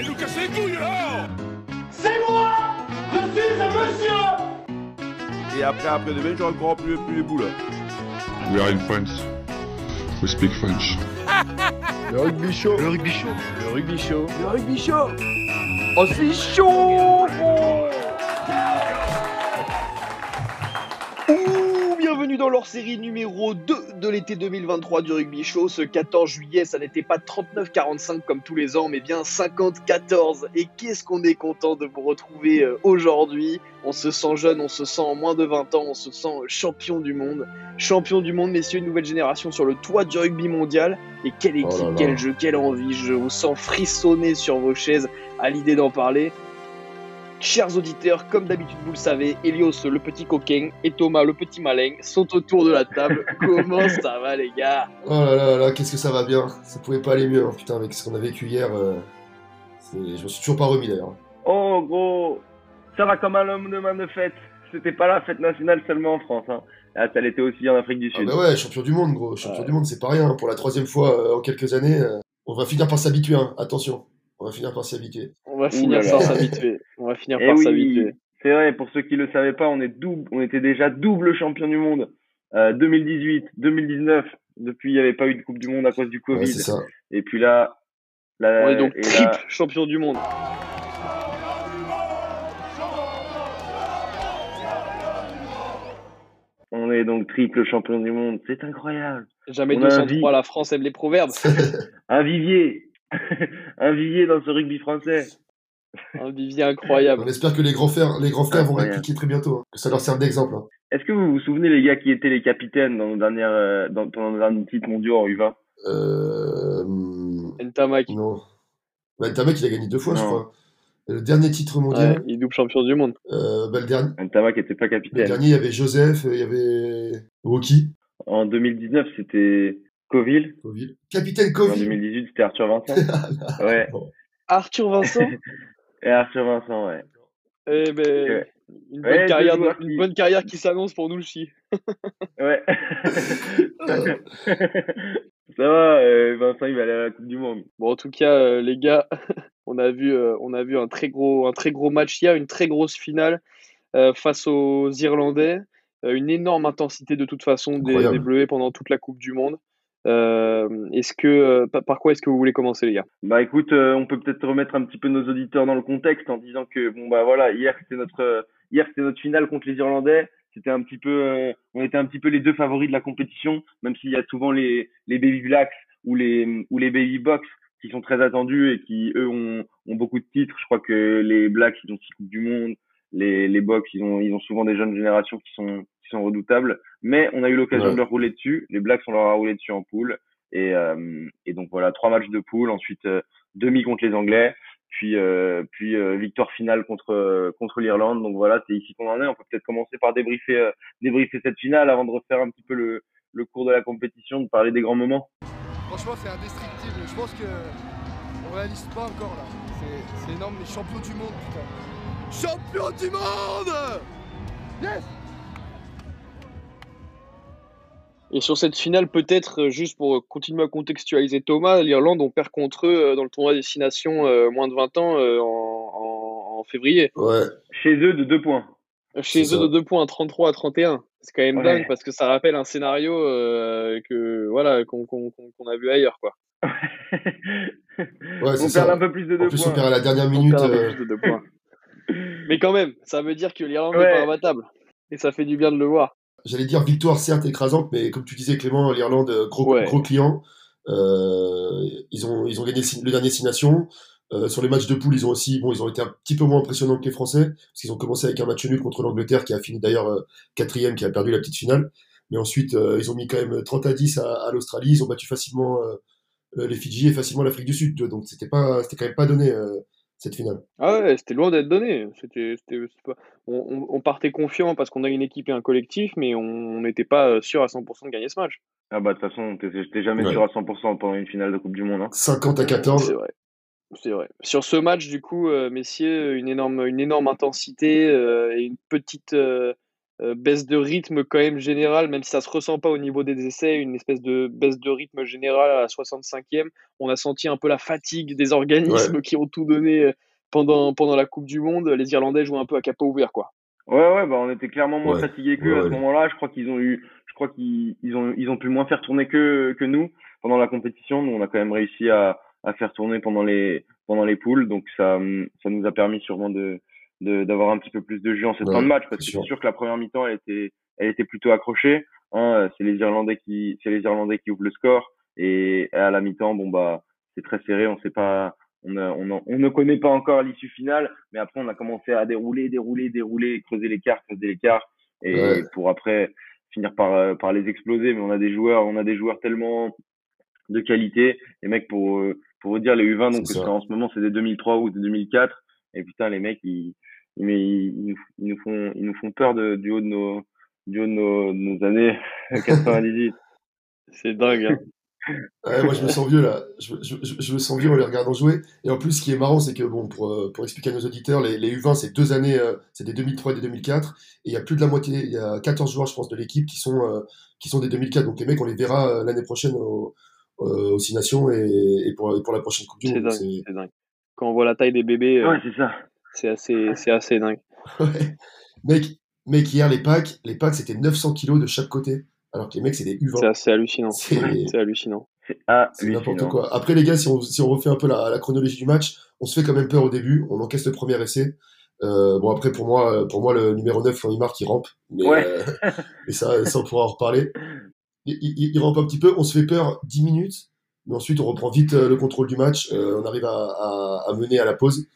Allez nous casser les couilles là C'est moi Je suis un monsieur Et après, après demain, j'aurai encore plus, plus les boules. We are in France. We speak French. Le rugby show. Le rugby show. Le rugby show. Le rugby show Oh, c'est chaud leur série numéro 2 de l'été 2023 du Rugby Show. Ce 14 juillet, ça n'était pas 39-45 comme tous les ans, mais bien 50-14. Et qu'est-ce qu'on est content de vous retrouver euh, aujourd'hui. On se sent jeune, on se sent en moins de 20 ans, on se sent euh, champion du monde. Champion du monde, messieurs, une nouvelle génération sur le toit du rugby mondial. Et quelle équipe, Oh là là. quel jeu, quelle envie. Je vous sens frissonner sur vos chaises à l'idée d'en parler. Chers auditeurs, comme d'habitude, vous le savez, Elios le petit coquin et Thomas le petit malin sont autour de la table. Comment ça va, les gars? Oh là là là, qu'est-ce que ça va bien? Ça pouvait pas aller mieux, hein, putain, avec ce qu'on a vécu hier. euh, Je me suis toujours pas remis d'ailleurs. Oh gros, ça va comme un homme de main de fête. C'était pas la fête nationale seulement en France. Hein. Ah, ça l'était aussi en Afrique du Ah Sud. bah ouais, champion du monde, gros. Champion Ouais. du monde, c'est pas rien. hein. Pour la troisième fois euh, en quelques années, euh, on va finir par s'habituer. hein. Attention, on va finir par s'y habituer. On va finir par s'habituer. On va finir par oui, s'habituer. c'est vrai. Pour ceux qui le savaient pas, on est double, on était déjà double champion du monde. Euh, 2018, 2019. Depuis, il n'y avait pas eu de Coupe du Monde à cause du Ouais, Covid. c'est ça. et puis là, là On est donc triple là- champion du monde. on est donc triple champion du monde. C'est incroyable. Jamais On a un 203, la France aime les proverbes. Un vivier, un vivier dans ce rugby français. Un vivier incroyable. On espère que les grands frères, les grands frères vont répliquer très bientôt. hein. Que ça leur serve d'exemple. hein. Est-ce que vous vous souvenez les gars qui étaient les capitaines dans nos dernières, euh, dans, pendant nos derniers titres mondiaux en U20 Euh... Ntamak, Non. Bah, il a gagné deux fois, je Non. crois. Et le dernier titre mondial, ouais, il est double champion du monde. euh, bah, le, dernier, Ntamak n'était pas le capitaine. dernier, il y avait Joseph, il y avait Woki. En 2019, c'était Coville. Capitaine En Covid. 2018, c'était Arthur Vincent. ouais. Arthur Vincent? Et Arthur Vincent, ouais. Eh ben, Ouais. une, bonne carrière, joueurs une qui- bonne carrière qui s'annonce pour nous le chi. Ouais. Ça va, euh, Vincent, il va aller à la Coupe du Monde. Bon, en tout cas, euh, les gars, on a vu, euh, on a vu un très gros, un très gros match hier, une très grosse finale euh, face aux Irlandais, Euh, une énorme intensité de toute façon des, des Bleus pendant toute la Coupe du Monde. Euh, est-ce que, euh, par, quoi est-ce que vous voulez commencer, les gars? Bah écoute, euh, on peut peut-être remettre un petit peu nos auditeurs dans le contexte en disant que bon bah voilà, hier c'était notre euh, hier c'était notre finale contre les Irlandais. C'était un petit peu, euh, on était un petit peu les deux favoris de la compétition, même s'il y a souvent les les Baby Blacks ou les ou les Baby Box qui sont très attendus et qui eux ont ont beaucoup de titres. Je crois que les Blacks ils ont six coupes du monde, les les Box ils ont ils ont souvent des jeunes générations qui sont sont redoutables. Mais on a eu l'occasion Ouais. de leur rouler dessus. Les Blacks on leur a roulé dessus en poule. Et, euh, et donc voilà, trois matchs de poule, ensuite euh, demi contre les Anglais, puis euh, puis euh, victoire finale contre contre l'Irlande. Donc voilà, c'est ici qu'on en est. On peut peut-être commencer par débriefer euh, débriefer cette finale avant de refaire un petit peu le le cours de la compétition, de parler des grands moments. Franchement, c'est indestructible. Je pense que on réalise pas encore là. C'est- C'est énorme, les champions du monde, putain. Champion du monde Yes Et sur cette finale, peut-être, euh, juste pour continuer à contextualiser Thomas, l'Irlande, on perd contre eux euh, dans le tournoi Destination euh, moins de 20 ans euh, en, en- en février. Ouais. Chez eux de deux points. Chez eux ça. de 2 points, 33 à 31. C'est quand même Ouais. dingue parce que ça rappelle un scénario euh, que voilà qu'on a vu ailleurs. Quoi. Ouais, on perd ça. un peu plus de En deux plus, on points. perd à la dernière On minute. perd un peu euh, plus de deux points. Mais quand même, ça veut dire que l'Irlande n'est Ouais. pas imbattable. Et ça fait du bien de le voir. J'allais dire victoire certes écrasante, mais comme tu disais Clément, l'Irlande euh, gros Ouais. gros client. Euh, ils ont ils ont gagné le, dernier Six Nations. Euh, sur les matchs de poule, ils ont aussi bon, ils ont été un petit peu moins impressionnants que les Français parce qu'ils ont commencé avec un match nul contre l'Angleterre qui a fini d'ailleurs euh, quatrième, qui a perdu la petite finale. Mais ensuite, ils ont mis quand même 30 à 10 à, à l'Australie. Ils ont battu facilement les Fidji et facilement l'Afrique du Sud. Donc c'était pas c'était quand même pas donné cette finale. Ah ouais, c'était loin d'être donné. C'était, on, on- on partait confiant parce qu'on a une équipe et un collectif, mais on n'était pas euh, sûr à 100% de gagner ce match. Ah bah de toute façon, t'es jamais Ouais. sûr à 100% pendant une finale de Coupe du Monde. Hein. 50 à 14. C'est vrai. C'est vrai. Sur ce match, du coup, euh, messieurs, une énorme, une énorme intensité euh, et une petite, euh, euh, baisse de rythme quand même générale, même si ça se ressent pas au niveau des essais, une espèce de baisse de rythme générale à la 65e. On a senti un peu la fatigue des organismes qui ont tout donné euh, pendant, pendant la Coupe du Monde. Les Irlandais jouent un peu à capot ouvert, quoi. Ouais, ouais, bah on était clairement moins Ouais. fatigués qu'eux Ouais, à ce ouais. moment-là. Je crois qu'ils ont eu, je crois qu'ils ils ont, ils ont pu moins faire tourner que, que nous pendant la compétition. Nous, on a quand même réussi à, à faire tourner pendant les, pendant les poules. Donc ça, ça nous a permis sûrement de, d'avoir un petit peu plus de jeu en cette Ouais, fin de match parce que c'est sûr. que la première mi-temps, elle était, elle était plutôt accrochée. Hein, c'est les Irlandais qui, c'est les Irlandais qui ouvrent le score et à la mi-temps, bon bah, c'est très serré. On sait pas, on, a- on, en- on ne connaît pas encore l'issue finale, mais après on a commencé à dérouler, dérouler, dérouler, creuser l'écart, creuser l'écart, et Ouais. pour après finir par euh, par les exploser. Mais on a des joueurs, on a des joueurs tellement de qualité. Les mecs pour euh, pour vous dire les U20 donc parce qu'en ce moment c'est des 2003 ou des 2004 et putain les mecs ils, mais ils, ils nous, font ils nous font peur de, du haut de nos du haut de nos, de nos années 98. C'est dingue. Hein. Ouais, moi, je me sens vieux là. Je, je, je, je me sens vieux en les regardant jouer. Et en plus, ce qui est marrant, c'est que, bon, pour, euh, pour expliquer à nos auditeurs, les, les U20, c'est deux années, euh, c'est des 2003 et des 2004. Et il y a plus de la moitié, il y a 14 joueurs, je pense, de l'équipe qui sont, euh, qui sont des 2004. Donc les mecs, on les verra euh, l'année prochaine au, euh, aux Six Nations et, et, pour, et pour la prochaine Coupe du Monde. C'est- C'est dingue. Quand on voit la taille des bébés, euh, Ouais c'est ça. C'est assez, c'est assez dingue. Ouais. Mec, mec, hier, les packs, les packs, c'était 900 kilos de chaque côté. Alors que les mecs, c'est des C'est U20. assez hallucinant. C'est- C'est hallucinant. C'est ah, C'est n'importe quoi. Après, les gars, si on, si on refait un peu la, la chronologie du match, on se fait quand même peur au début. On encaisse le premier essai. Euh, bon, après, pour moi, pour moi, le numéro 9, quand il marque, il rampe. Mais, Ouais. euh, mais ça, ça, on pourra en reparler. Il, il, il rampe un petit peu. On se fait peur 10 minutes. Mais ensuite, on reprend vite euh, le contrôle du match. Euh, on arrive à, à, à mener à la pause.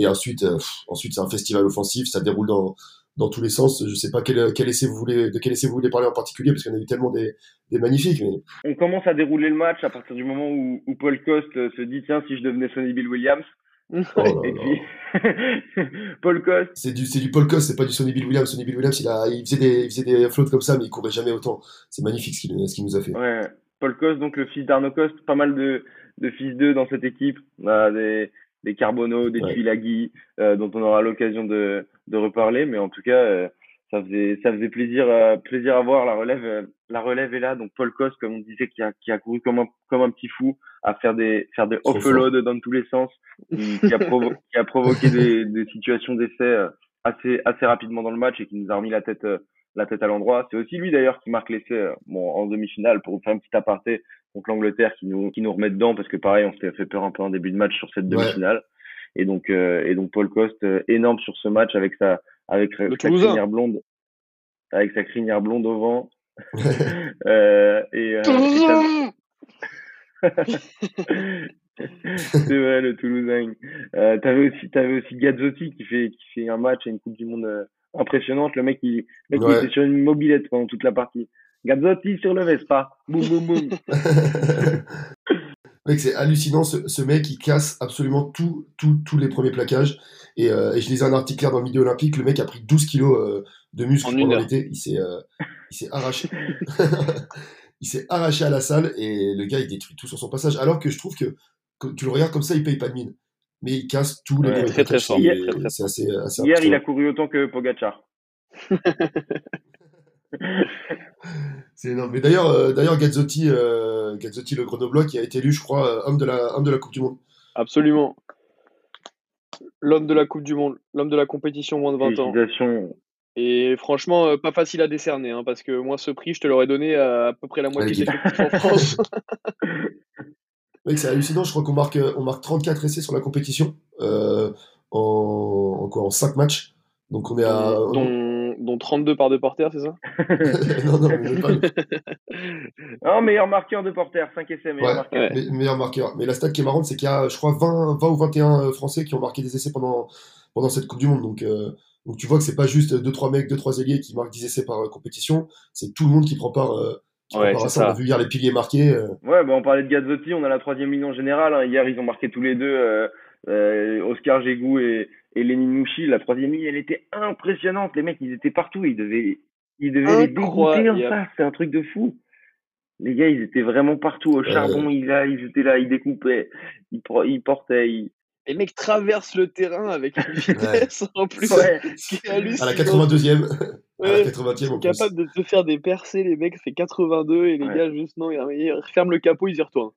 Et ensuite, euh, pff, ensuite c'est un festival offensif. Ça déroule dans, dans tous les sens. Je sais pas quel, quel essai vous voulez, de quel essai vous voulez parler en particulier, parce qu'on a eu tellement des, des magnifiques. Mais On commence à dérouler le match à partir du moment où, où Paul Coste euh, se dit tiens si je devenais Sonny Bill Williams oh et puis Paul Coste C'est du, c'est du Paul Cost, c'est pas du Sonny Bill Williams. Sonny Bill Williams, il, a, il, faisait des, il faisait des flottes comme ça, mais il courait jamais autant. C'est magnifique ce qu'il ce qu'il nous a fait. Ouais, Paul Coste, donc le fils d'Arnaud Coste, pas mal de, de fils d'eux dans cette équipe. On a des, des Carbonneau, des Ouais. Tuilagi, euh, dont on aura l'occasion de, de reparler, mais en tout cas, euh, ça faisait, ça faisait plaisir, euh, plaisir à voir. La relève, euh, la relève est là. Donc Paul Coste, comme on disait, qui a, qui a couru comme un, comme un petit fou, à faire des, faire des offloads dans tous les sens, qui, qui a, provo- qui a provoqué des, des situations d'essai euh, assez, assez rapidement dans le match et qui nous a remis la tête, euh, la tête à l'endroit. C'est aussi lui d'ailleurs qui marque l'essai euh, bon, en demi-finale pour faire un petit aparté contre l'Angleterre qui nous, qui nous remet dedans parce que pareil, on s'était fait peur un peu en début de match sur cette Ouais. demi-finale. Et donc, euh, et donc Paul Coste, euh, énorme sur ce match avec sa, avec sa, Le sa Toulousain. crinière blonde, avec sa crinière blonde au vent. euh, et, euh, c'est vrai, le Toulousain. Euh, t'avais aussi, t'avais aussi Gazzotti qui fait, qui fait un match et une Coupe du Monde euh, impressionnante. Le mec, il, le mec, il était sur une mobilette pendant toute la partie. Gazzotti sur le Vespa. Boum, boum, boum. mec, c'est hallucinant. Ce, ce mec, il casse absolument tout, tout, tous les premiers plaquages. Et, euh, et je lisais un article hier dans le Midi Olympique. Le mec a pris 12 kilos euh, de muscle En une pendant l'été. Il s'est euh, il s'est arraché. il s'est arraché à la salle et le gars, il détruit tout sur son passage. Alors que je trouve que, quand tu le regardes comme ça, il paye pas de mine. Mais il casse tous les Ouais, premiers très, très plaquages. fort. C'est- Très, très C'est assez, assez Hier, il a couru autant que Pogacar. C'est énorme. Mais d'ailleurs, euh, d'ailleurs Gazzotti, euh, Gazzotti, le Grenoblois, qui a été élu, je crois, euh, homme de la, homme de la Coupe du Monde. Absolument. L'homme de la Coupe du Monde, l'homme de la compétition moins de 20 ans. Et franchement, euh, pas facile à décerner, hein, parce que moi, ce prix, je te l'aurais donné à à peu près la moitié des effectifs en France. Mec, c'est hallucinant. Je crois qu'on marque, on marque 34 essais sur la compétition euh, en, en, quoi, en 5 matchs. Donc on est à. dont, dont 32 par deux porteurs, c'est ça non, non, mais pas. Oh, meilleur marqueur de Porter. 5 essais, meilleur Ouais. marqueur. Ouais. Me- meilleur marqueur. Mais la stat qui est marrante, c'est qu'il y a, je crois, 20, 20 ou 21 Français qui ont marqué des essais pendant, pendant cette Coupe du Monde. Donc, euh, donc tu vois que c'est pas juste 2-3 mecs, 2-3 ailiers qui marquent 10 essais par euh, compétition. C'est tout le monde qui prend part, euh, Ouais, c'est ça. On a ça. vu hier les piliers marqués. euh, Ouais, bah on parlait de Gazzotti, on a la troisième ligne en général. hein. Hier, ils ont marqué tous les deux, euh, euh, Oscar Gégou et, et Lénine Mouchi. La troisième ligne, elle était impressionnante. Les mecs, ils étaient partout. Ils devaient, ils devaient les dégoûter en face. C'est un truc de fou. Les gars, ils étaient vraiment partout. Au charbon, ils, là, ils étaient là, ils découpaient, ils, pro- ils portaient. Ils... Les mecs traversent le terrain avec une vitesse en plus. Ouais. À la 82e, à la Ouais. 80e en plus. capable de te faire des percées, les mecs, fait 82 et les Ouais. gars, juste non, ils ils referment le capot, ils y retournent.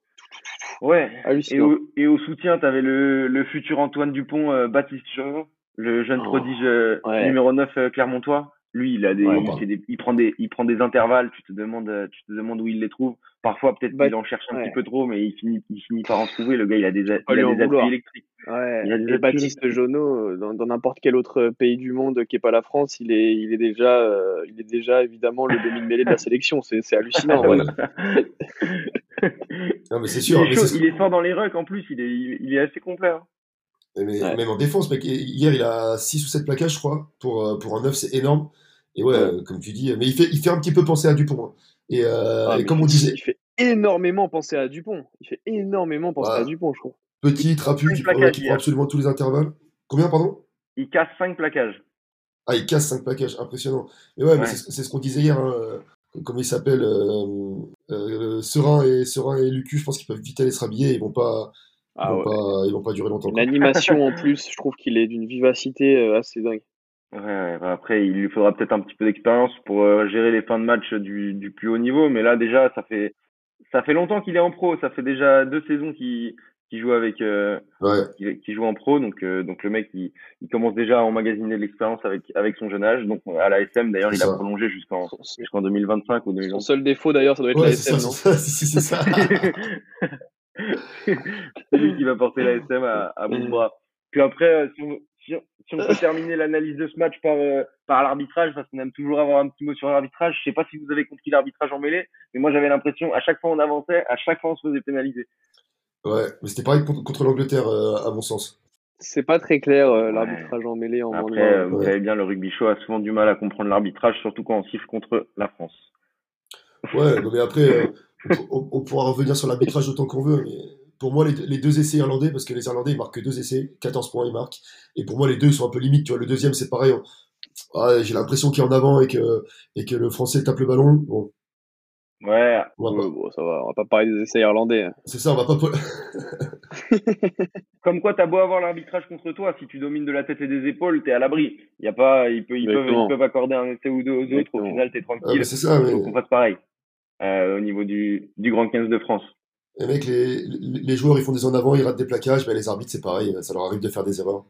Ouais. Et au, et au soutien, tu avais le, le futur Antoine Dupont, euh, Baptiste Chauveau, le jeune Oh, prodige euh, ouais. numéro 9 euh, Clermontois. Lui, il a des, Ouais, il, fait des- il prend des, il prend des intervalles. Tu te demandes, euh, tu te demandes où il les trouve. Parfois, peut-être Bah, qu'il en cherche un ouais. petit peu trop, mais il finit, il finit par en trouver. Le gars, il a des, a- pas il a des appuis électriques. Ouais. Il y a des Et appuis Baptiste Jonot, euh, dans n'importe quel autre pays du monde qui est pas la France, il est, il est déjà, euh, il est déjà évidemment le demi-mêlée de la sélection. C'est hallucinant. Non, mais c'est il, sûr. il est fort dans les rucks en plus. Il est, il, il est assez complet. hein. Mais Ouais. même en défense, mec, hier il a 6 ou 7 plaquages, je crois, pour, euh, pour un 9, c'est énorme. Et ouais, Ouais. euh, comme tu dis, mais il fait, il fait un petit peu penser à Dupont. hein. Et, euh, Ah, et comme on disait, il fait énormément penser à Dupont. Il fait énormément penser Ouais. à Dupont, je trouve. petit, trapu, qui, prend- plaquages qui prend hier. absolument tous les intervalles. Combien, pardon? Il casse 5 plaquages. Ah, il casse 5 plaquages, impressionnant. Mais ouais, mais Ouais. c'est c'est ce qu'on disait hier. Hein, euh, comment il s'appelle euh, euh, Serein et Serein et Lucu, je pense qu'ils peuvent vite aller se rhabiller. Ils vont pas, ils Ah vont ouais. pas, ils vont pas durer longtemps. Une quoi. animation en plus, je trouve qu'il est d'une vivacité assez dingue. Ouais, ouais, bah après, il lui faudra peut-être un petit peu d'expérience pour euh, gérer les fins de match du, du plus haut niveau. Mais là, déjà, ça fait, ça fait longtemps qu'il est en pro. Ça fait déjà deux saisons qu'il joue avec, euh, Ouais, joue en pro. Donc, euh, donc le mec, il, il commence déjà à emmagasiner de l'expérience avec, avec son jeune âge. Donc, à la SM, d'ailleurs, il C'est a ça. prolongé jusqu'en Son, son- jusqu'en 2025 ou son 2026. seul défaut d'ailleurs, ça doit être ouais la c'est SM, ça, non c'est ça. Si, si, c'est ça. c'est lui qui va porter la SM à, à bout de bras. Puis après, euh, si on, si, on- si on peut terminer l'analyse de ce match par, euh, par l'arbitrage, parce qu'on aime toujours avoir un petit mot sur l'arbitrage. Je sais pas si vous avez compris l'arbitrage en mêlée, mais moi j'avais l'impression, à chaque fois on avançait, à chaque fois on se faisait pénaliser. Ouais, mais c'était pareil contre, contre l'Angleterre, euh, à mon sens. C'est pas très clair euh, Ouais. l'arbitrage en mêlée en moins de Après, euh, vous ouais. savez bien, le rugby show a souvent du mal à comprendre l'arbitrage, surtout quand on siffle contre la France. Ouais, non, mais après, euh, on, on pourra revenir sur l'arbitrage autant qu'on veut. Mais pour moi, les, les deux essais irlandais, parce que les Irlandais, ils marquent que deux essais, 14 points, ils marquent. Et pour moi, les deux ils sont un peu limites. Tu vois, le deuxième, c'est pareil. on- Ah, J'ai l'impression qu'il est en avant et que, et que le Français tape le ballon. Bon, Ouais, on va Ouais, pas- bon, ça va, on va pas parler des essais irlandais. hein. c'est ça, on va pas. comme quoi t'as beau avoir l'arbitrage contre toi, si tu domines de la tête et des épaules, t'es à l'abri. Y a pas, ils peuvent, ils peuvent, Exactement. ils peuvent accorder un essai ou deux aux autres. Au final, t'es Ah, tranquille. mais c'est ça, mais Donc on fasse pareil euh, au niveau du, du Grand 15 de France. Les mecs, les, les joueurs, ils font des en avant, ils ratent des plaquages. Ben, les arbitres, c'est pareil. Ça leur arrive de faire des erreurs.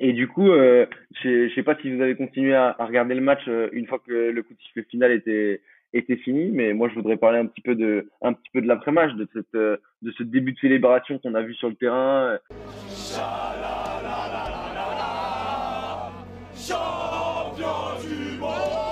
Et du coup, euh, je sais- pas si vous avez continué à, à regarder le match euh, une fois que le, coup de sifflet final était était fini, mais moi je voudrais parler un petit peu de un petit peu de l'après-match, de cette euh, de ce début de célébration qu'on a vu sur le terrain. On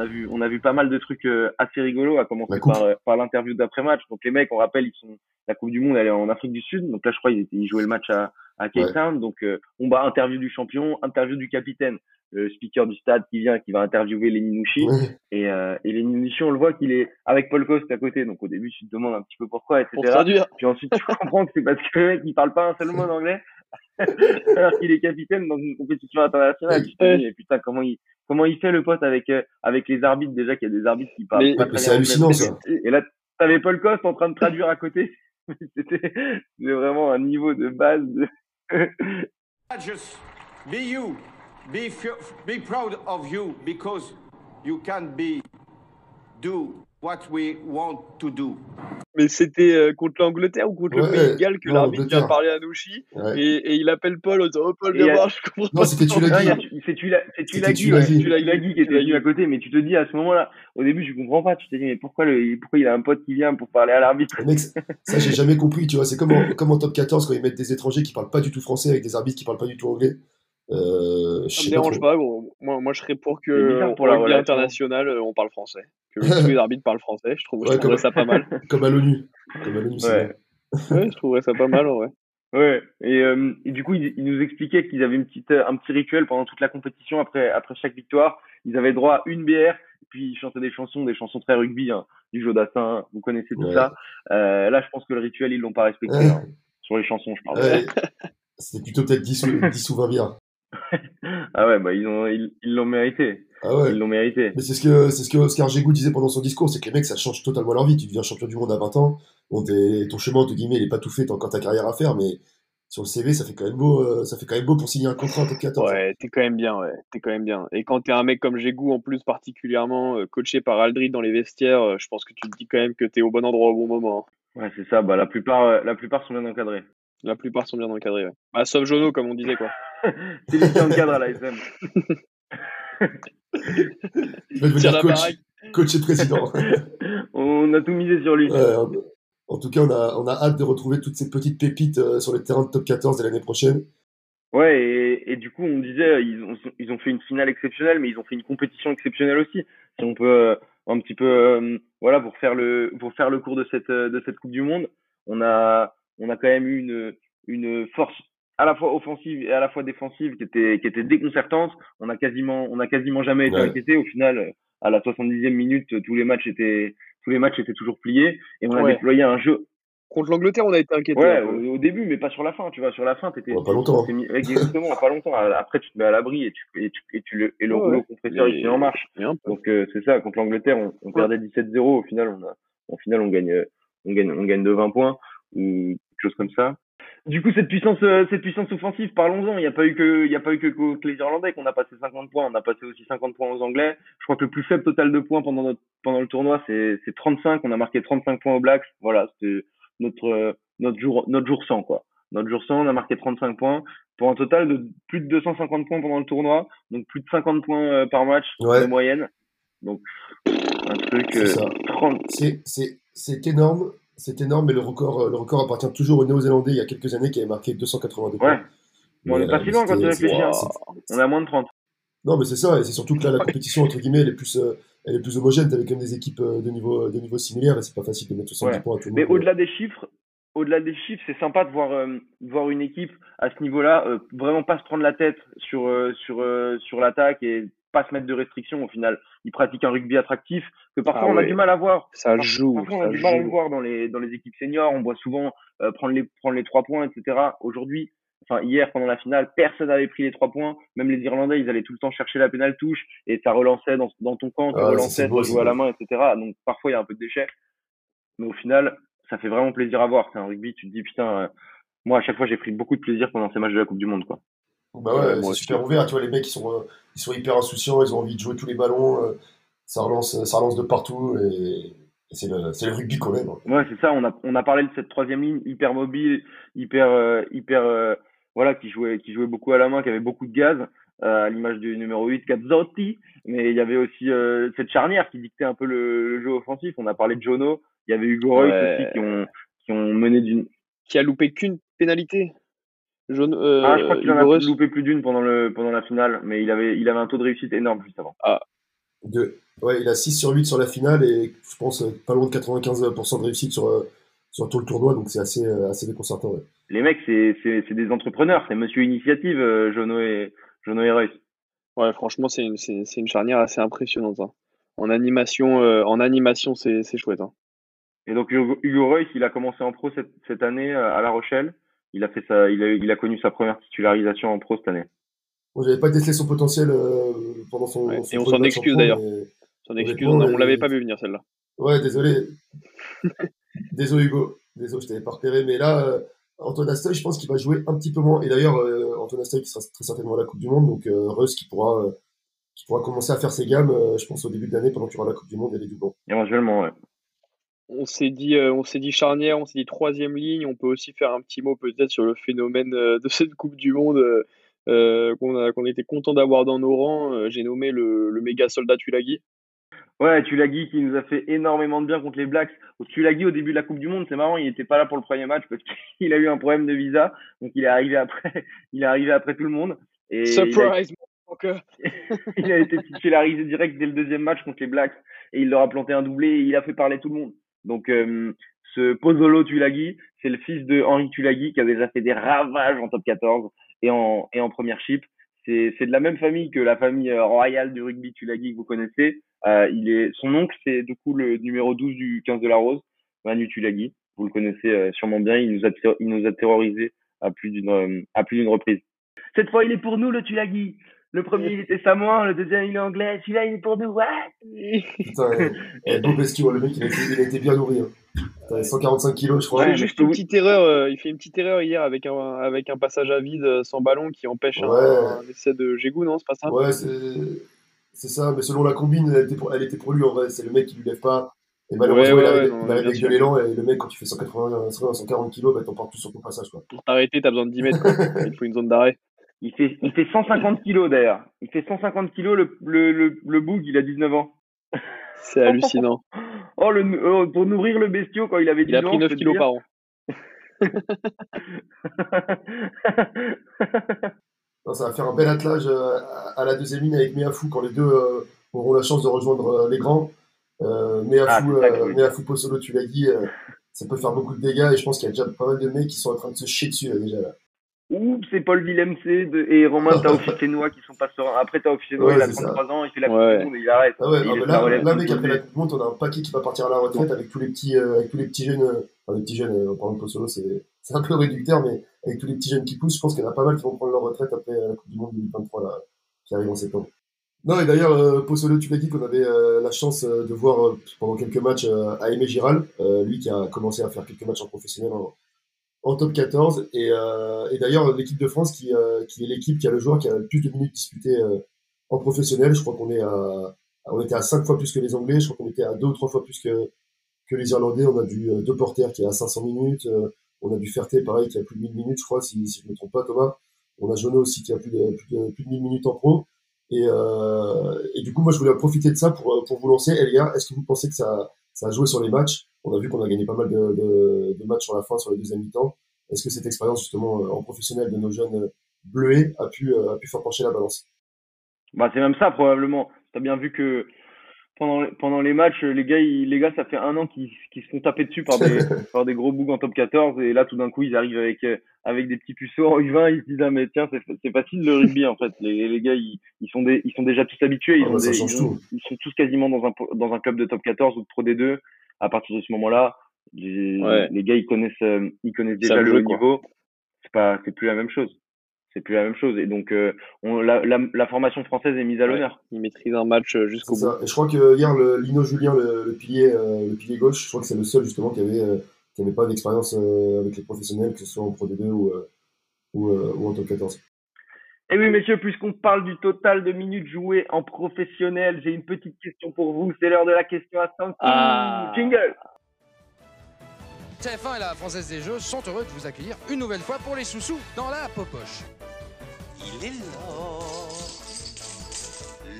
a vu, on a vu pas mal de trucs euh, assez rigolos, à commencer par, euh, par l'interview d'après-match. Donc les mecs, on rappelle, ils sont la Coupe du Monde, elle est en Afrique du Sud. Donc là, je crois ils, jouaient le match à, à Cape Ouais. Town. Donc euh, on bat interview du champion, interview du capitaine, le speaker du stade qui vient, qui va interviewer les. Ouais. Et, euh, et les Minouchi, on le voit qu'il est avec Paul Coste à côté. Donc au début, tu te demandes un petit peu pourquoi, etc. Pour traduire. Puis ensuite, tu comprends que c'est parce que le mec, il parle pas un seul mot d'anglais. alors qu'il est capitaine dans une compétition internationale. Tu te dis, mais putain, comment il, comment il fait le pote avec, euh, avec les arbitres, déjà qu'il y a des arbitres qui parlent Mais- c'est hallucinant, ça. Et là, t'avais Paul Coste en train de traduire à côté. C'était c'était vraiment un niveau de base. De... Just be you. Be, be proud of you because you can be do what we want to do. Mais c'était euh, contre l'Angleterre ou contre le Pays de Galles que non, l'arbitre vient parler à Nouchi Ouais. et, et il appelle Paul en disant Oh Paul, viens voir, je comprends Non, pas. c'est C'était Tulagi, c'est Tulagi qui était venu à côté, mais tu te dis à ce moment-là, au début, je comprends pas. Tu te dis, mais pourquoi, le, pourquoi il a un pote qui vient pour parler à l'arbitre? Ça, j'ai jamais compris. Tu vois, c'est comme en, comme en top 14 quand ils mettent des étrangers qui parlent pas du tout français avec des arbitres qui parlent pas du tout anglais. Euh, Ça me dérange pas. bon, moi, moi, je serais pour que pour au la rugby international, euh, on parle français. Que tous les arbitres parlent français. Je, trouve, je Ouais, trouverais comme- ça pas mal. Comme à l'ONU. Comme à l'ONU, c'est Ouais. Ouais, je trouverais ça pas mal, en vrai. Ouais, et, euh, et du coup, ils, ils nous expliquaient qu'ils avaient une petite, euh, un petit rituel pendant toute la compétition après, après chaque victoire. Ils avaient droit à une bière, et puis ils chantaient des chansons, des chansons très rugby, hein, du Jodassin, vous connaissez tout Ouais. ça. Euh, là, je pense que le rituel, ils l'ont pas respecté. Ouais. hein. Sur les chansons, je parle. Ouais. C'était plutôt peut-être 10 ou, 10 ou 20 bières. ah ouais, bah ils ont, ils ils l'ont mérité. Ah ouais. Ils l'ont mérité. Mais c'est ce que c'est ce que Oscar Gégou disait pendant son discours, c'est que les mecs ça change totalement leur vie. Tu deviens champion du monde à 20 ans, ton chemin entre guillemets il est pas tout fait, t'as encore ta carrière à faire, mais sur le CV ça fait quand même beau, euh, ça fait quand même beau pour signer un contrat en top 14. Ouais, t'es quand même bien, ouais. T'es quand même bien. Et quand t'es un mec comme Jégou, en plus, particulièrement euh, coaché par Aldrid dans les vestiaires, euh, je pense que tu te dis quand même que t'es au bon endroit au bon moment. hein. Ouais, c'est ça. Bah la plupart, la plupart sont bien encadrés. La plupart sont bien encadrés, ouais. Bah, sauf Jono, comme on disait, quoi. C'est lui qui encadre à l'ASM. Il va devenir coach, et président. On a tout misé sur lui. Ouais, en, en tout cas, on a, on a hâte de retrouver toutes ces petites pépites euh, sur les terrains de top 14 de l'année prochaine. Ouais, et, et du coup, on disait, ils ont, ils ont fait une finale exceptionnelle, mais ils ont fait une compétition exceptionnelle aussi. Si on peut euh, un petit peu, euh, voilà, pour faire le, pour faire le cours de cette, de cette Coupe du Monde, on a, on a quand même eu une, une force à la fois offensive et à la fois défensive qui était, qui était déconcertante. On a quasiment, on a quasiment jamais été Ouais. inquiété. Au final, euh, à la 70e minute, tous les matchs étaient, tous les matchs étaient toujours pliés et on a Ouais. déployé un jeu Contre l'Angleterre, on a été inquiété. Ouais, au, au début, mais pas sur la fin, tu vois. Sur la fin, t'étais. Ouais, pas longtemps, mis- Exactement, pas longtemps. Après, tu te mets à l'abri et tu, et tu, et tu le, et le Ouais, rouleau compresseur, il en marche. Donc, euh, c'est ça. Contre l'Angleterre, on, on perdait 17-0. Au final, on a, au final, on gagne, on gagne, on gagne de 20 points ou quelque chose comme ça. Du coup, cette puissance, euh, cette puissance offensive, parlons-en. Il n'y a pas eu que, il y a pas eu que contre les Irlandais qu'on a passé 50 points. On a passé aussi 50 points aux Anglais. Je crois que le plus faible total de points pendant notre, pendant le tournoi, c'est, c'est 35. On a marqué 35 points aux Blacks. Voilà, c'est notre, euh, notre jour, notre jour 100, quoi. Notre jour 100, on a marqué 35 points pour un total de plus de 250 points pendant le tournoi. Donc, plus de 50 points euh, par match Ouais. de moyenne. Donc, un truc, euh, ça. 30, C'est, c'est, c'est énorme, c'est énorme, mais le record, euh, le record appartient toujours aux Néo-Zélandais il y a quelques années qui avait marqué 282 ouais. points. Mais on Mais, n'est pas euh, si loin quand tu réfléchis. On est à moins de 30. Non, mais c'est ça, et c'est surtout que là, la compétition, entre guillemets, elle est plus, euh, elle est plus homogène, t'avais quand même des équipes euh, de niveau, de niveau similaire, et c'est pas facile de mettre 70 Ouais. points à tout le Mais monde. au-delà des chiffres, au-delà des chiffres, c'est sympa de voir, euh, de voir une équipe à ce niveau-là euh, vraiment pas se prendre la tête sur euh, sur euh, sur l'attaque et pas se mettre de restrictions. Au final, ils pratiquent un rugby attractif que parfois Ah on a ouais. du mal à voir. Ça Parfois- joue, Parfois, on a ça du mal à le voir dans les dans les équipes seniors. On voit souvent euh, prendre les prendre les trois points, etc. Aujourd'hui. Enfin, hier, pendant la finale, personne n'avait pris les trois points. Même les Irlandais, ils allaient tout le temps chercher la pénale touche et ça relançait dans, dans ton camp, tu Ah tu c'est jouais à la main, etc. Donc parfois, il y a un peu de déchets. Mais au final, ça fait vraiment plaisir à voir. C'est un rugby, tu te dis, putain, euh, moi, à chaque fois, j'ai pris beaucoup de plaisir pendant ces matchs de la Coupe du Monde, quoi. Bah ouais, c'est super ouvert, tu vois, les mecs, ils sont, euh, ils sont hyper insouciants, ils ont envie de jouer tous les ballons, euh, ça relance, ça relance de partout, et, et c'est le, c'est le rugby qu'on aime. hein. Ouais, c'est ça. On a, on a parlé de cette troisième ligne hyper mobile, hyper, euh, hyper, euh, voilà, qui jouait, qui jouait beaucoup à la main, qui avait beaucoup de gaz, euh, à l'image du numéro 8, Gazzotti. Mais il y avait aussi euh, cette charnière qui dictait un peu le, le jeu offensif. On a parlé de Jono. Il y avait Hugo Royce Ouais. aussi qui ont, qui ont mené d'une. Qui a loupé qu'une pénalité. Jaune, euh, Ah, je crois qu'il en Hugo a Royce. loupé plus d'une pendant le, pendant la finale, mais il avait, il avait un taux de réussite énorme juste avant. De, ouais, il a 6 sur 8 sur la finale, et je pense euh, pas loin de 95% de réussite sur, euh, sur tout le tournoi, donc c'est assez, assez déconcertant. Ouais. Les mecs, c'est, c'est, c'est des entrepreneurs. C'est Monsieur Initiative, Jono et, Jono et Royce. Ouais, franchement, c'est une, c'est, c'est une charnière assez impressionnante. hein. En animation, euh, en animation, c'est, c'est chouette. hein. Et donc Hugo, Royce, il a commencé en pro cette, cette année à La Rochelle. Il a fait sa, il a, il a connu sa première titularisation en pro cette année. Bon, j'avais pas décelé son potentiel euh, pendant son. Ouais, son et on s'en excuse d'ailleurs. Son excuse, on, on l'avait pas vu venir celle-là. Ouais, désolé. Désolé Hugo. Désolé, je t'avais pas repéré. Mais là, euh, Antoine Astoy, je pense qu'il va jouer un petit peu moins. Et d'ailleurs, euh, Antoine Astoy qui sera très certainement à la Coupe du Monde. Donc, euh, Russ qui pourra, euh, qui pourra commencer à faire ses gammes, euh, je pense, au début de l'année, pendant qu'il y aura la Coupe du Monde et les doublons. Éventuellement, ouais. On s'est dit, euh, on s'est dit charnière, on s'est dit troisième ligne. On peut aussi faire un petit mot peut-être sur le phénomène euh, de cette Coupe du Monde euh, qu'on a, qu'on était content d'avoir dans nos rangs. J'ai nommé le, le méga soldat Tulagi. Ouais, Tulagi qui nous a fait énormément de bien contre les Blacks. Tulagi au début de la Coupe du Monde, c'est marrant, il était pas là pour le premier match parce qu'il a eu un problème de visa, donc il est arrivé après, il est arrivé après tout le monde. Et il a- Surprise, il a été titularisé direct dès le deuxième match contre les Blacks et il leur a planté un doublé et il a fait parler tout le monde. Donc euh, ce Pozzolo Tulagi, c'est le fils de Henri Tulagi qui a déjà fait des ravages en top 14 et en, et en première chip. C'est, de la même famille que la famille euh, royale du rugby Tulagi que vous connaissez. Euh, il est, son oncle, c'est du coup le numéro 12 du 15 de la Rose, Manu Tulagi. Vous le connaissez euh, sûrement bien. Il nous a, il nous a terrorisé à plus d'une, euh, à plus d'une reprise. Cette fois, il est pour nous, le Tulagi. Le premier, il était samoan, le deuxième, il est anglais. Celui-là, il est pour nous, ouais. Putain, eh, eh, beau bestiau, le mec, il a été, il a été bien nourri. Hein. Putain, 145 kilos, je crois. Ouais, juste une petite erreur, euh, il fait une petite erreur hier avec un, avec un passage à vide euh, sans ballon qui empêche un, Ouais. un essai de Gégou, non C'est pas ça? Ouais, c'est ça, mais selon la combine, elle était pour, elle était pour lui en vrai. C'est le mec qui lui lève pas. Et malheureusement, Ouais, ouais, il arrive, ouais, il non, arrive avec de l'élan et le mec, quand tu fais 180, 140 kilos, bah, t'emportes tout sur ton passage. Quoi. Pour t'arrêter, t'as besoin de 10 mètres. quoi. il te faut une zone d'arrêt. Il fait, il fait 150 kilos d'ailleurs. Il fait 150 kilos, le, le, le, le Boog, il a 19 ans. C'est hallucinant. Oh, le, oh, pour nourrir le bestiau quand il avait 10 Il a ans. pris je 9 peux te kilos dire. par an. Non, ça va faire un bel attelage euh, à la deuxième ligne avec Meafou quand les deux euh, auront la chance de rejoindre euh, les grands. Euh, Meafou, Ah, euh. Meafou Pozzolo, tu l'as dit, euh, ça peut faire beaucoup de dégâts et je pense qu'il y a déjà pas mal de mecs qui sont en train de se chier dessus là, déjà. Là. Oups, c'est Paul Villemc de- et Romain Taofficenois qui sont pas sereins. Après Taofficenois, Ouais, il a c'est ça. 33 ans, il fait la Coupe Ouais. du Monde et il arrête. Ah ouais, il bah laisse là, là, mec, après la. Coupe du Monde, on a un paquet qui va partir à la retraite avec tous les petits, euh, avec tous les petits jeunes. euh, Enfin, les petits jeunes, euh, par exemple, Pozzolo, c'est c'est un peu réducteur, mais avec tous les petits jeunes qui poussent, je pense qu'il y en a pas mal qui vont prendre leur retraite après euh, la Coupe du Monde 2023 là, qui arrive en septembre. Non, et d'ailleurs, euh, Pozzolo, tu l'as dit qu'on avait euh, la chance euh, de voir euh, pendant quelques matchs euh, à Aimé Giral, euh, lui qui a commencé à faire quelques matchs en professionnel en, en top 14. Et, euh, et d'ailleurs, l'équipe de France qui, euh, qui est l'équipe qui a le joueur qui a le plus de minutes disputées euh, en professionnel. Je crois qu'on est à, on était à 5 fois plus que les Anglais. Je crois qu'on était à 2 ou 3 fois plus que, que les Irlandais. On a du euh, De Porter qui est à 500 minutes. on a du Ferté, pareil, qui a plus de 1000 minutes, je crois, si, si je ne me trompe pas, Thomas. On a Jono aussi qui a plus de, plus de, plus de 1000 minutes en pro. Et, euh, et du coup, moi, je voulais profiter de ça pour, pour vous lancer. Elia, est-ce que vous pensez que ça, ça a joué sur les matchs? On a vu qu'on a gagné pas mal de, de, de matchs sur la fin, sur les deuxième mi-temps. Est-ce que cette expérience, justement, euh, en professionnel de nos jeunes euh, bleuets a pu, euh, a pu faire pencher la balance? Bah, c'est même ça, probablement. T'as bien vu que pendant, pendant les matchs, les gars, ils- les gars, ça fait un an qu'ils qu'ils se font taper dessus par des, par des gros bougs en top 14. Et là, tout d'un coup, ils arrivent avec, avec des petits puceaux en U20. Ils se disent, ah, mais tiens, c'est c'est facile le rugby, en fait. Les, les gars, ils, ils, sont des, ils sont déjà tous habitués. Ils, Ah, ont bah, des- ont- ils sont tous quasiment dans un, dans un club de top 14 ou de Pro D2. À partir de ce moment-là, les, Ouais. les gars, ils connaissent, euh, ils connaissent Ça déjà le haut niveau. C'est pas, c'est plus la même chose. C'est plus la même chose. Et donc, euh, on, la, la, la formation française est mise à Ouais. l'honneur. Il maîtrise un match euh, jusqu'au bout. ça. Et je crois que hier, le, Lino Julien, le, le pilier, euh, le pilier gauche, je crois que c'est le seul, justement, qui avait, euh, qui avait pas d'expérience euh, avec les professionnels, que ce soit en Pro D2 ou, euh, ou, euh, ou en top 14. Et oui, messieurs, puisqu'on parle du total de minutes jouées en professionnel, j'ai une petite question pour vous. C'est l'heure de la question à 5 Ah. Jingle TF1 et la Française des Jeux sont heureux de vous accueillir une nouvelle fois pour les sous-sous dans la popoche. Il est l'or,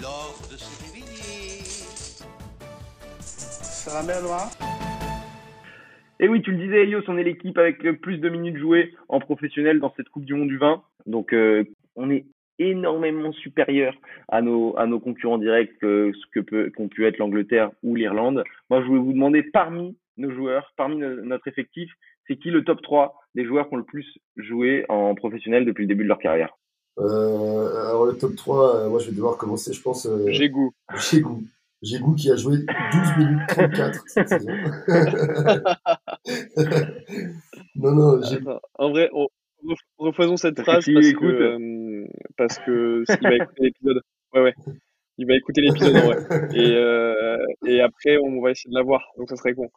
l'or de se réveiller. C'est la mer Noire Et oui, tu le disais, Elios, on est l'équipe avec le plus de minutes jouées en professionnel dans cette Coupe du Monde du vin. Donc, euh, on est énormément supérieur à nos, à nos concurrents directs que ce que peut, qu'ont pu être l'Angleterre ou l'Irlande. Moi, je voulais vous demander, parmi nos joueurs, parmi no- notre effectif, c'est qui le top 3 des joueurs qui ont le plus joué en professionnel depuis le début de leur carrière? Euh, alors, le top 3, euh, moi, je vais devoir commencer, je pense. Euh, J'ai goût. Gégou. Gégou qui a joué 12 minutes 34 cette saison. non, non, j'ai Attends, en vrai, on, refaisons cette que phrase s'il parce écoute- que, euh, parce que il va écouter l'épisode. Ouais, ouais. Il va écouter l'épisode en vrai. Et, euh, et après, on va essayer de l'avoir. Donc, ça serait con.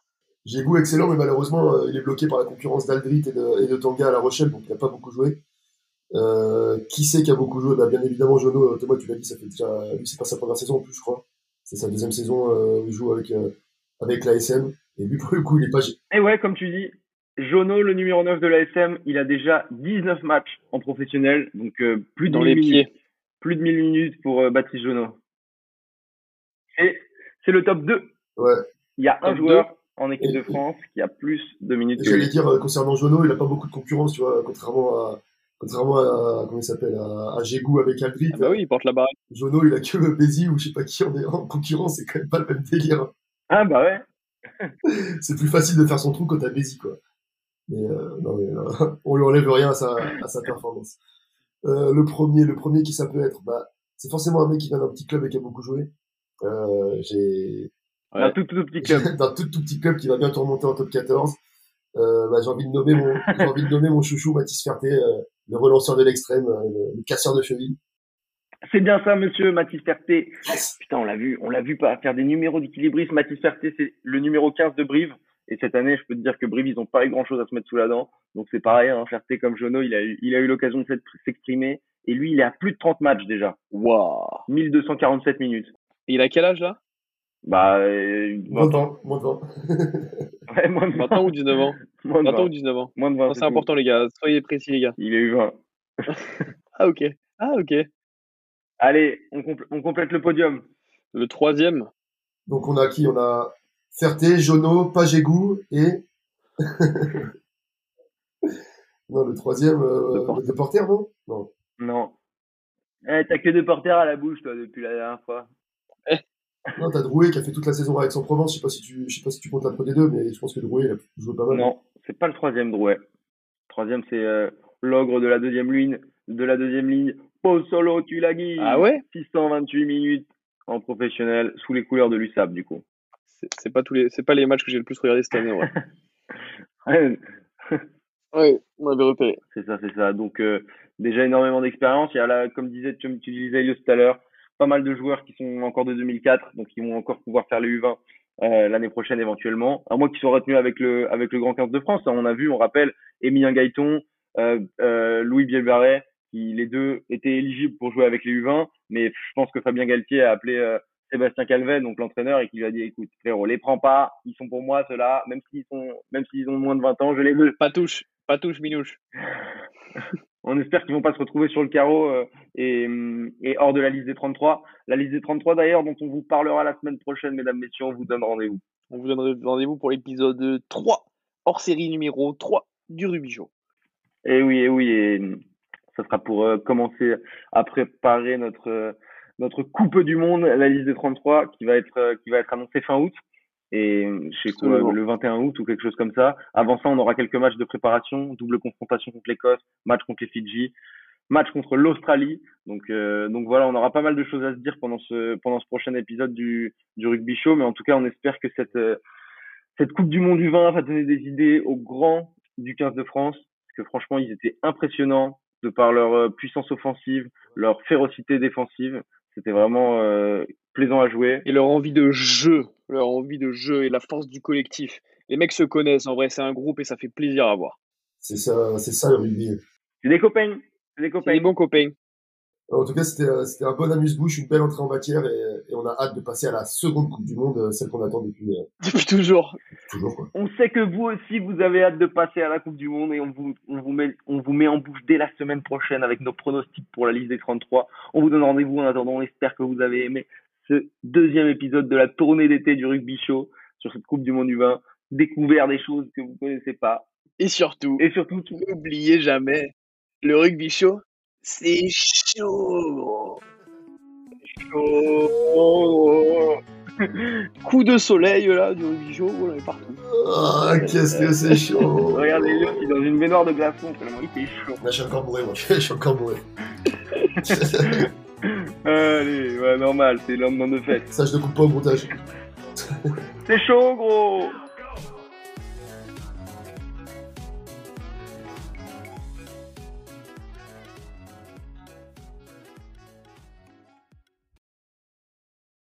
Gégou excellent, mais malheureusement, euh, il est bloqué par la concurrence d'Aldrit et de, et de Tanga à La Rochelle, donc il n'a pas beaucoup joué. Euh, qui c'est qui a beaucoup joué? Bah, Bien évidemment, Jono, Thomas, tu l'as dit, ça fait déjà. Lui, c'est pas sa première saison en plus, je crois. C'est sa deuxième saison euh, où il joue avec, euh, avec l'ASM. Et lui, pour le coup, il est pas. Et ouais, comme tu dis, Jono, le numéro 9 de l'ASM, il a déjà 19 matchs en professionnel, donc euh, plus de Dans 1000 les minutes. pieds. Plus de 1000 minutes pour euh, Baptiste Jono. Et c'est le top 2. Ouais. Il y a un Top joueur en équipe Et- de France qui a plus de minutes j'allais dire, euh, concernant Jono, il a pas beaucoup de concurrence, tu vois, contrairement à. Contrairement à, comment il s'appelle, à, à Gégou avec Aldrit. Ah bah oui, il porte la barre. Jono, il a que Bézi ou je sais pas qui en, est en concurrence, c'est quand même pas le même délire. Ah bah ouais. c'est plus facile de faire son trou quand t'as Bézi, quoi. Mais euh, non, mais, euh, on lui enlève rien à sa, à sa performance. Euh, le premier, le premier qui ça peut être, bah, c'est forcément un mec qui vient d'un petit club et qui a beaucoup joué. Euh, j'ai Un tout, tout petit club. d'un tout, tout petit club qui va bientôt remonter en top 14. Euh, bah, j'ai envie de nommer mon, j'ai envie de nommer mon chouchou Mathis Ferté, euh, le relanceur de l'extrême, euh, le, le casseur de cheville. C'est bien ça, monsieur Mathis Ferté. Putain, on l'a vu, on l'a vu pas faire des numéros d'équilibrisme. Mathis Ferté, c'est le numéro 15 de Brive. Et cette année, je peux te dire que Brive, ils ont pas eu grand chose à se mettre sous la dent. Donc c'est pareil, hein, Ferté comme Jono, il a eu, il a eu l'occasion de s'exprimer. Et lui, il est à plus de 30 matchs déjà. Waouh. 1247 minutes. Et il a quel âge là? Bah, euh, Moins de 20, moins de 20. Ouais, moins de 20 ans ou 19 ans? Moins de 20 ans 20. ou 19 ans? Moins de 20. Non, C'est important les gars, soyez précis les gars. Il a eu 20. Ah ok. Ah ok. Allez, on, compl- on complète le podium. Le troisième? Donc on a qui? On a Ferté, Jono, Pagégou et. non, le troisième, euh, Le porter. non? Non. Non. Eh, t'as que deux porteurs à la bouche, toi, depuis la dernière fois. Non, t'as Drouet qui a fait toute la saison avec son Provence. Je sais pas si tu, je sais pas si tu comptes la Pro D2, mais je pense que Drouet, il a joué pas mal. Non, c'est pas le troisième Drouet. Le troisième, c'est euh, l'ogre de la deuxième ligne. De la deuxième ligne, Solo Tulagi. Ah ouais? 628 minutes en professionnel, sous les couleurs de l'USAP, du coup. C'est pas tous les, c'est pas les matchs que j'ai le plus regardé cette année. Ouais. Ouais, ouais, on avait repéré. c'est ça, c'est ça. Donc, euh, déjà énormément d'expérience. Il y a là, comme disait, comme tu disais Elios tout à l'heure, pas mal de joueurs qui sont encore de 2004, donc ils vont encore pouvoir faire les U20 euh, l'année prochaine éventuellement. À moins qu'ils soient retenus avec le, avec le Grand 15 de France. On a vu, on rappelle, Emilien Gaëton, euh, Louis Bielbarret, qui les deux étaient éligibles pour jouer avec les U20, mais je pense que Fabien Galtier a appelé Sébastien Calvet, donc l'entraîneur, et qui lui a dit, écoute, frérot, les prends pas, ils sont pour moi, ceux-là, même s'ils sont, même s'ils ont moins de 20 ans, je les veux. Pas touche, pas touche, Minouche. On espère qu'ils vont pas se retrouver sur le carreau euh, et, et hors de la liste des 33. La liste des 33 d'ailleurs, dont on vous parlera la semaine prochaine, mesdames, messieurs, on vous donne rendez-vous. On vous donne rendez-vous pour l'épisode 3, hors série numéro 3 du Show. Et oui, et oui, et ça sera pour euh, commencer à préparer notre euh, notre Coupe du Monde, la liste des 33, qui va être euh, qui va être annoncée fin août. Et je sais quoi, Absolument. le 21 août ou quelque chose comme ça. Avant ça, on aura quelques matchs de préparation, double confrontation contre l'Écosse, match contre les Fidji, match contre l'Australie. Donc, euh, donc voilà, on aura pas mal de choses à se dire pendant ce, pendant ce prochain épisode du, du Rugby Show. Mais en tout cas, on espère que cette, euh, cette Coupe du Monde du 20 va donner des idées aux grands du 15 de France. Parce que franchement, ils étaient impressionnants de par leur euh, puissance offensive, leur férocité défensive. C'était vraiment euh, plaisant à jouer. Et leur envie de jeu, leur envie de jeu et la force du collectif. Les mecs se connaissent, en vrai, c'est un groupe et ça fait plaisir à voir. C'est ça, c'est ça le rugby. C'est des copains. C'est des C'est copains. des bons copains. En tout cas, c'était euh, c'était un bon amuse-bouche, une belle entrée en matière, et, et on a hâte de passer à la seconde Coupe du Monde, euh, celle qu'on attend depuis euh, Depuis toujours. toujours. Quoi. On sait que vous aussi, vous avez hâte de passer à la Coupe du Monde et on vous, on vous, met, on vous met en bouche dès la semaine prochaine avec nos pronostics pour la liste des 33. On vous donne rendez-vous en attendant. On espère que vous avez aimé ce deuxième épisode de la tournée d'été du Rugby Show sur cette Coupe du Monde du vin. Découvert des choses que vous connaissez pas. Et surtout, Et surtout, tout- n'oubliez jamais, le Rugby Show, c'est chaud. Chaud. Coup de soleil là du Show, on est partout. Ah, qu'est-ce que c'est chaud regardez Elios, il est dans une baignoire de glaçons tellement il fait chaud. Là, je suis encore bourré, moi. Je suis encore bourré. Allez, ouais, normal, c'est le lendemain de fête. Ça, je ne coupe pas au montage. C'est chaud, gros